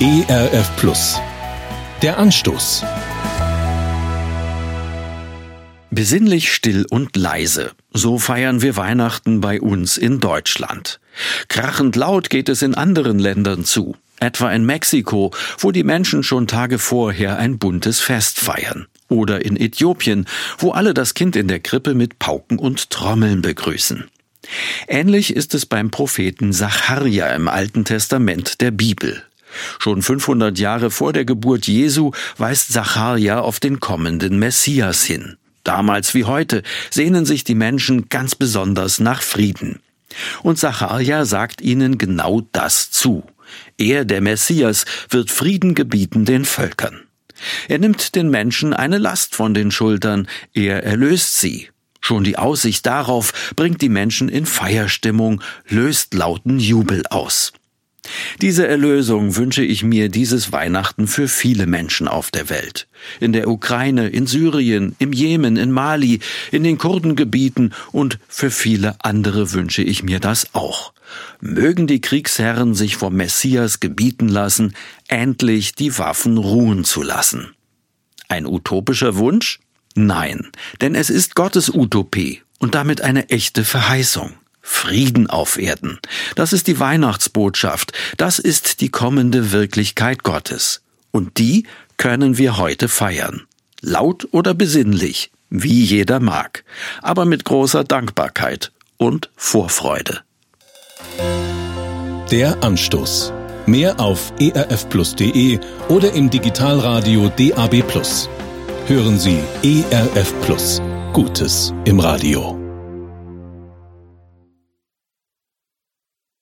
ERF Plus. Der Anstoß. Besinnlich still und leise. So feiern wir Weihnachten bei uns in Deutschland. Krachend laut geht es in anderen Ländern zu. Etwa in Mexiko, wo die Menschen schon Tage vorher ein buntes Fest feiern. Oder in Äthiopien, wo alle das Kind in der Krippe mit Pauken und Trommeln begrüßen. Ähnlich ist es beim Propheten Sacharja im Alten Testament der Bibel. Schon 500 Jahre vor der Geburt Jesu weist Sacharja auf den kommenden Messias hin. Damals wie heute sehnen sich die Menschen ganz besonders nach Frieden. Und Sacharja sagt ihnen genau das zu. Er, der Messias, wird Frieden gebieten den Völkern. Er nimmt den Menschen eine Last von den Schultern, er erlöst sie. Schon die Aussicht darauf bringt die Menschen in Feierstimmung, löst lauten Jubel aus. Diese Erlösung wünsche ich mir dieses Weihnachten für viele Menschen auf der Welt. In der Ukraine, in Syrien, im Jemen, in Mali, in den Kurdengebieten und für viele andere wünsche ich mir das auch. Mögen die Kriegsherren sich vom Messias gebieten lassen, endlich die Waffen ruhen zu lassen. Ein utopischer Wunsch? Nein, denn es ist Gottes Utopie und damit eine echte Verheißung. Frieden auf Erden. Das ist die Weihnachtsbotschaft. Das ist die kommende Wirklichkeit Gottes. Und die können wir heute feiern. Laut oder besinnlich, wie jeder mag, aber mit großer Dankbarkeit und Vorfreude. Der Anstoß. Mehr auf erfplus.de oder im Digitalradio DAB+. Hören Sie ERF Plus. Gutes im Radio.